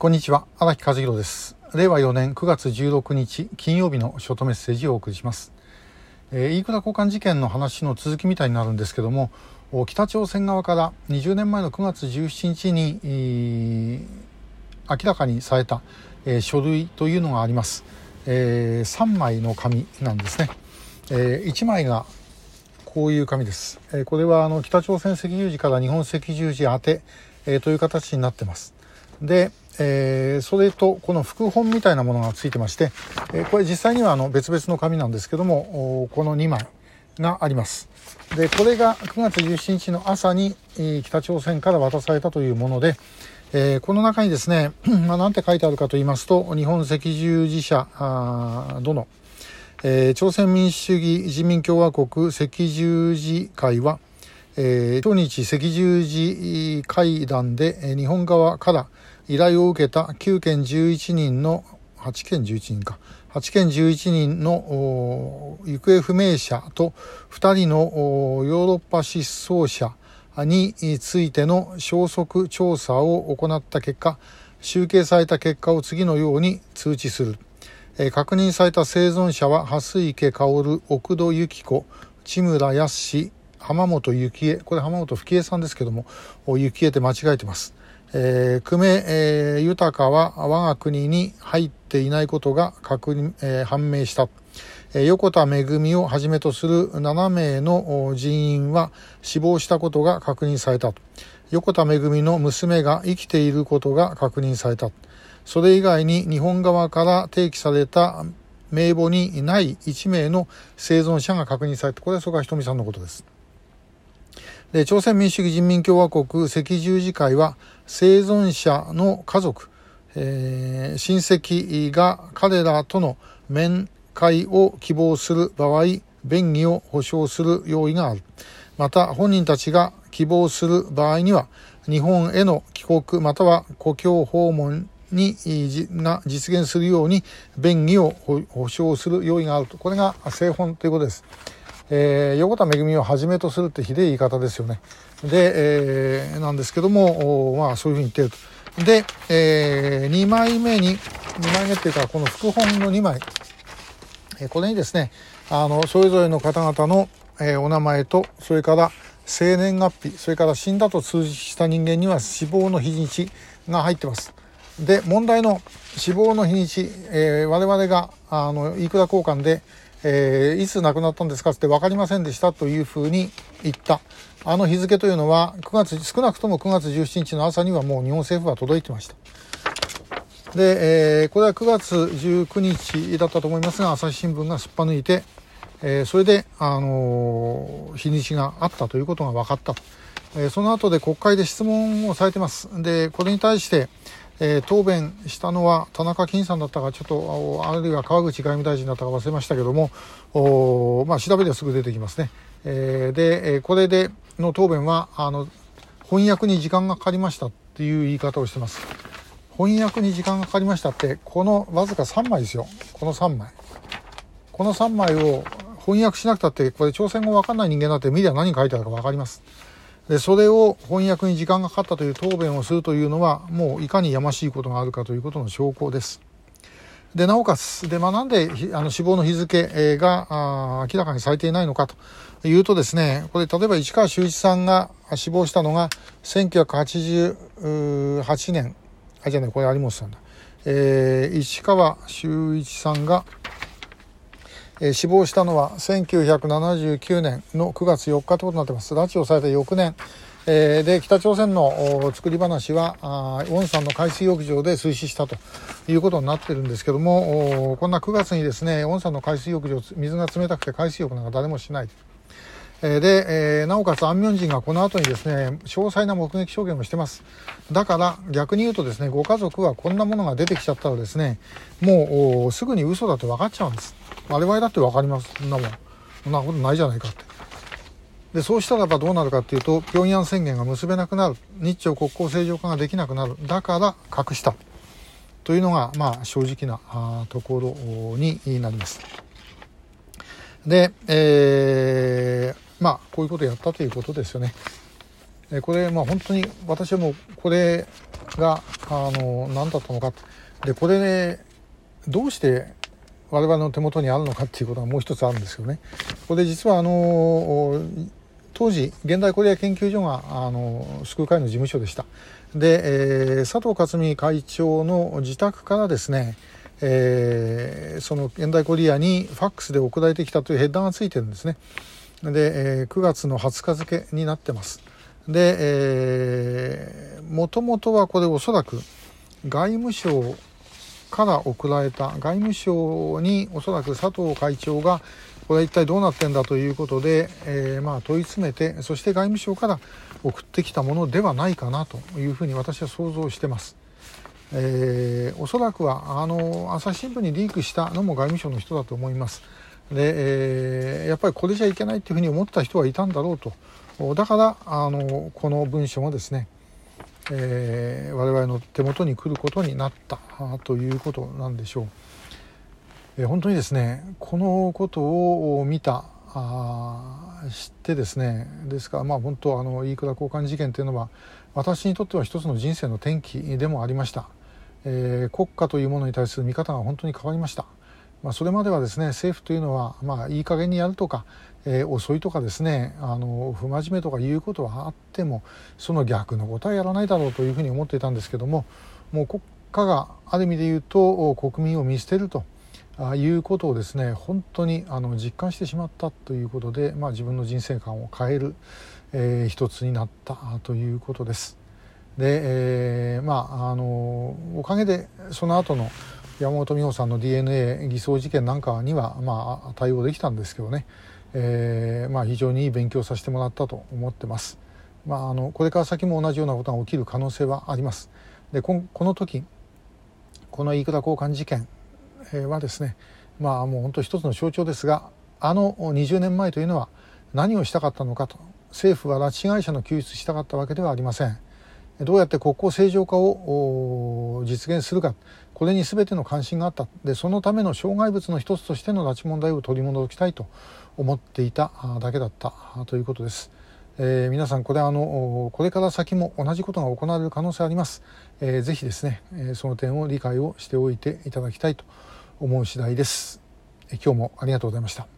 こんにちは荒木和弘です。令和4年9月16日金曜日のショートメッセージをお送りします、えー、飯倉交換事件の話の続きみたいになるんですけども北朝鮮側から20年前の9月17日に明らかにされた、えー、書類というのがあります、えー、3枚の紙なんですね、えー、1枚がこういう紙です、えー、これはあの北朝鮮赤十字から日本赤十字宛て、えー、という形になってます。で、えー、それとこの副本みたいなものがついてまして、えー、これ実際にはあの別々の紙なんですけどもこの2枚があります。でこれが9月17日の朝に北朝鮮から渡されたというもので、えー、この中にですね、まあ、なんて書いてあるかと言いますと日本赤十字社殿、えー、朝鮮民主主義人民共和国赤十字会は、えー、当日赤十字会談で日本側から依頼を受けた9件11人の8件11人か。8件11人の行方不明者と2人のヨーロッパ失踪者についての消息調査を行った結果集計された結果を次のように通知する、え確認された生存者は蓮池薫奥戸由紀子千村康浜本幸恵これ浜本吹江さんですけども幸恵って間違えてますえー、久米、えー、豊は我が国に入っていないことが確認、えー、判明した。えー、横田めぐみをはじめとする7名の人員は死亡したことが確認された。横田めぐみの娘が生きていることが確認された。それ以外に日本側から提起された名簿にない1名の生存者が確認された。これは曽我ひとみさんのことです。で朝鮮民主主義人民共和国赤十字会は生存者の家族、えー、親戚が彼らとの面会を希望する場合便宜を保障する用意があるまた本人たちが希望する場合には日本への帰国または故郷訪問にが実現するように便宜を保障する用意があるとこれが正本ということです。えー、横田めぐみをはじめとするってひでえ言い方ですよね。で、えー、なんですけども、まあそういうふうに言ってると。で、えー、2枚目に、2枚目っていうか、この副本の2枚、えー、これにですね、あの、それぞれの方々の、えー、お名前と、それから生年月日、それから死んだと通知した人間には死亡の日にちが入ってます。で、問題の死亡の日にち、えー、我々が、あの、いくら交換で、えー、いつ亡くなったんですかって分かりませんでしたというふうに言った。あの日付というのは9月少なくとも9月17日の朝にはもう日本政府は届いてました。で、えー、これは9月19日だったと思いますが朝日新聞がすっぱ抜いて、えー、それで、あのー、日にちがあったということが分かったと、えその後で国会で質問をされてます。でこれに対してえー、答弁したのは田中金さんだったかちょっとあるいは川口外務大臣だったか忘れましたけどもお、まあ、調べではすぐ出てきますね。えー、で、えこれでの答弁はあの翻訳に時間がかかりましたっていう言い方をしてます。翻訳に時間がかかりましたってこのわずか3枚ですよこの3枚この3枚を翻訳しなくたってこれ朝鮮語わかんない人間だって見りゃ何書いてあるか分かりますでそれを翻訳に時間がかかったという答弁をするというのはもういかにやましいことがあるかということの証拠です。でなおかつで、まあ、なんであの死亡の日付があ明らかにされていないのかというとですねこれ例えば市川修一さんが死亡したのが1988年あじゃあねこれ有本さんだ、えー、市川修一さんが死亡したのは1979年の9月4日ということになってます。拉致をされた翌年、で北朝鮮の作り話はあウォンさんの海水浴場で水死したということになってるんですけどもこんな9月にですねウォンさんの海水浴場水が冷たくて海水浴なんか誰もしない。で、なおかつアンミョン人がこの後にですね、詳細な目撃証言をしてます。だから逆に言うとですね、ご家族はこんなものが出てきちゃったらですね、もうすぐに嘘だと分かっちゃうんです。我々だって分かります。そんなもん。そんなことないじゃないかって。で、そうしたらばどうなるかっていうと、平壌宣言が結べなくなる。日朝国交正常化ができなくなる。だから隠した。というのが、まあ、正直なあところになります。で、えー、まあ、こういうことをやったということですよね。これ、まあ、本当に私はもうこれがあの何だったのかでこれ、ね、どうして我々の手元にあるのかっていうことがもう一つあるんですよね。これ実はあの当時現代コリア研究所があの救う会の事務所でした。で、えー、佐藤克美会長の自宅からですね、えー、その現代コリアにファックスで送られてきたというヘッダーがついてるんですね。で、えー、9月の20日付になってます。で、えー、もともとはこれおそらく外務省から送られた外務省におそらく佐藤会長がこれは一体どうなってんだということで、えー、まあ問い詰めてそして外務省から送ってきたものではないかなというふうに私は想像してます。えー、おそらくはあの朝日新聞にリークしたのも外務省の人だと思います。で、えー、やっぱりこれじゃいけないっていうふうに思った人はいたんだろうとだからあのこの文書もですね、えー、我々の手元に来ることになったということなんでしょう、えー、本当にですねこのことを見たあ知ってですねですからまあ本当あの飯倉交換事件というのは私にとっては一つの人生の転機でもありました、えー、国家というものに対する見方が本当に変わりました。まあ、それまではですね政府というのは、まあ、いい加減にやるとか、えー、遅いとかですねあの不真面目とかいうことはあってもその逆のことはやらないだろうというふうに思っていたんですけどももう国家がある意味で言うと国民を見捨てるということをですね本当にあの実感してしまったということで、まあ、自分の人生観を変える、えー、一つになったということです。で、えー、まああのおかげでその後の山本美穂さんの DNA 偽装事件なんかには、まあ、対応できたんですけどね、えーまあ、非常にいい勉強させてもらったと思ってます。まあ、あのこれから先も同じようなことが起きる可能性はあります。でこの時この飯倉交換事件はですねまあもう本当一つの象徴ですがあの20年前というのは何をしたかったのかと政府は拉致被害者の救出したかったわけではありません。どうやって国交正常化を実現するかこれに全ての関心があったでそのための障害物の一つとしての拉致問題を取り戻したいと思っていただけだったということです。えー、皆さんこれあのこれから先も同じことが行われる可能性あります。えー、ぜひですね、えその点を理解をしておいていただきたいと思う次第です。今日もありがとうございました。